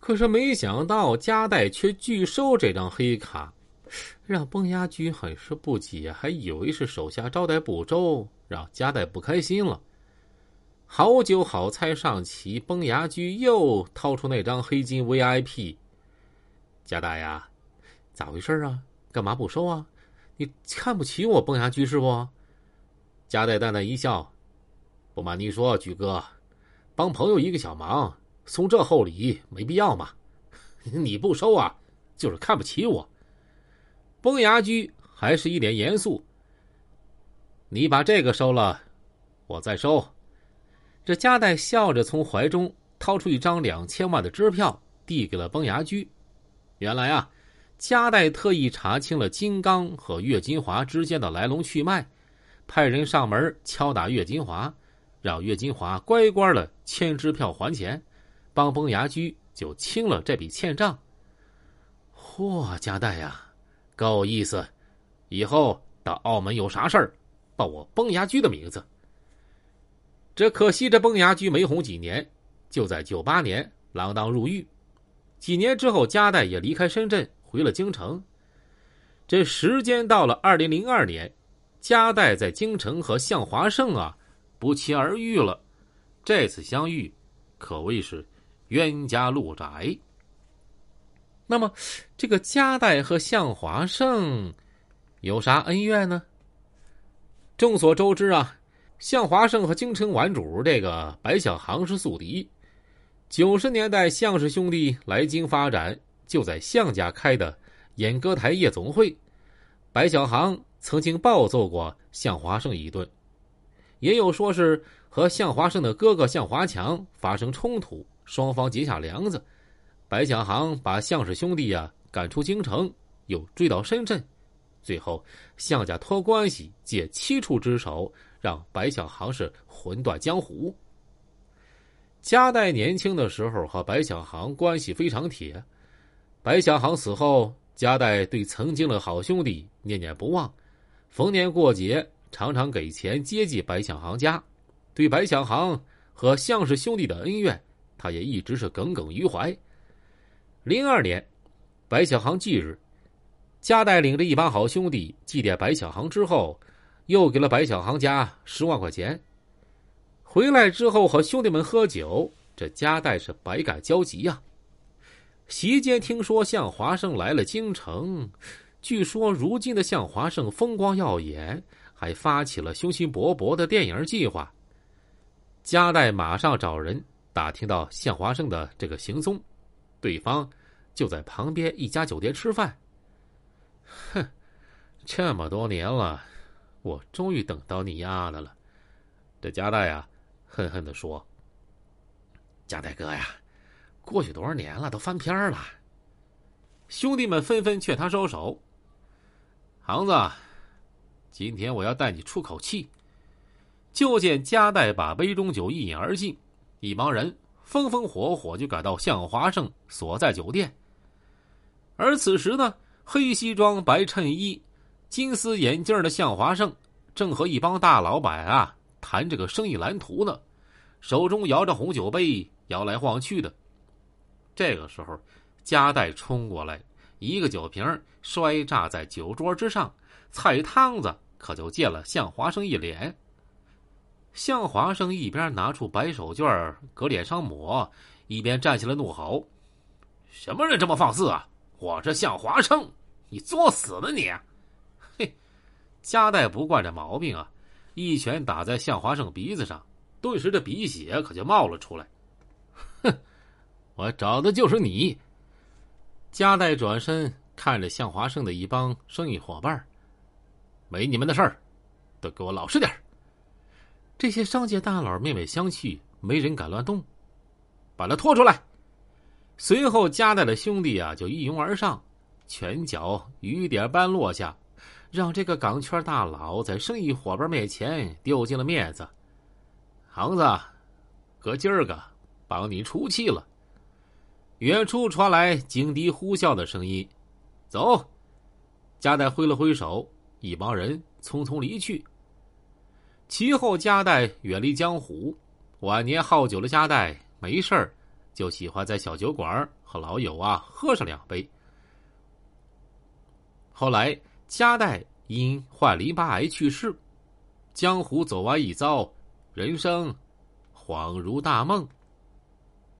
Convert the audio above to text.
可是没想到加代却拒收这张黑卡，让崩牙驹很是不解，还以为是手下招待不周，让加代不开心了。好酒好菜上齐，崩牙驹又掏出那张黑金 VIP。加代呀，咋回事啊？干嘛不收啊？你看不起我崩牙驹是不？加代淡淡一笑，不瞒你说，驹哥，帮朋友一个小忙。送这厚礼没必要嘛？你不收啊，就是看不起我。崩牙驹还是一脸严肃。你把这个收了，我再收。这加代笑着从怀中掏出一张两千万的支票，递给了崩牙驹。原来啊，加代特意查清了金刚和岳金华之间的来龙去脉，派人上门敲打岳金华，让岳金华乖乖的签支票还钱。帮崩牙驹就清了这笔欠账。嚯，加代呀，够意思！以后到澳门有啥事儿，报我崩牙驹的名字。这可惜这崩牙驹没红几年，就在九八年锒铛入狱。几年之后，加代也离开深圳，回了京城。这时间到了二零零二年，加代在京城和向华胜啊不期而遇了。这次相遇，可谓是。冤家路窄。那么，这个加代和向华胜有啥恩怨呢？众所周知啊，向华胜和京城玩主这个白小航是宿敌。九十年代，向氏兄弟来京发展，就在向家开的演歌台夜总会。白小航曾经暴揍过向华胜一顿，也有说是和向华胜的哥哥向华强发生冲突。双方结下梁子，白小航把向氏兄弟呀赶出京城，又追到深圳，最后向家托关系借七处之手，让白小航是魂断江湖。加代年轻的时候和白小航关系非常铁，白小航死后，加代对曾经的好兄弟念念不忘，逢年过节常常给钱接济白小航家，对白小航和向氏兄弟的恩怨。他也一直是耿耿于怀。零二年，白小航忌日，加代领着一帮好兄弟祭奠白小航之后，又给了白小航家十万块钱。回来之后和兄弟们喝酒，这加代是百感交集呀。席间听说向华胜来了京城，据说如今的向华胜风光耀眼，还发起了雄心勃勃的电影计划。加代马上找人。打听到向华胜的这个行踪，对方就在旁边一家酒店吃饭。哼，这么多年了，我终于等到你丫的了。这加代呀，恨恨的说：“加代哥呀，过去多少年了，都翻篇了。”兄弟们纷纷劝他收手。航子，今天我要带你出口气。就见加代把杯中酒一饮而尽。一帮人风风火火就赶到向华胜所在酒店，而此时呢，黑西装、白衬衣、金丝眼镜的向华胜正和一帮大老板啊谈这个生意蓝图呢，手中摇着红酒杯，摇来晃去的。这个时候，加代冲过来，一个酒瓶摔炸在酒桌之上，菜汤子可就溅了向华胜一脸。向华生一边拿出白手绢搁脸上抹，一边站起来怒吼：“什么人这么放肆啊！我这向华生，你作死呢你！”嘿，加代不惯这毛病啊，一拳打在向华生鼻子上，顿时这鼻血可就冒了出来。哼，我找的就是你！加代转身看着向华生的一帮生意伙伴没你们的事儿，都给我老实点这些商界大佬面面相觑，没人敢乱动。把他拖出来。随后，加代的兄弟啊就一拥而上，拳脚雨点般落下，让这个港圈大佬在生意伙伴面前丢尽了面子。航子，哥今儿个帮你出气了。远处传来警笛呼啸的声音。走。加代挥了挥手，一帮人匆匆离去。其后，加代远离江湖，晚年好酒的加代没事儿就喜欢在小酒馆和老友啊喝上两杯。后来，加代因患淋巴癌去世，江湖走完一遭，人生恍如大梦。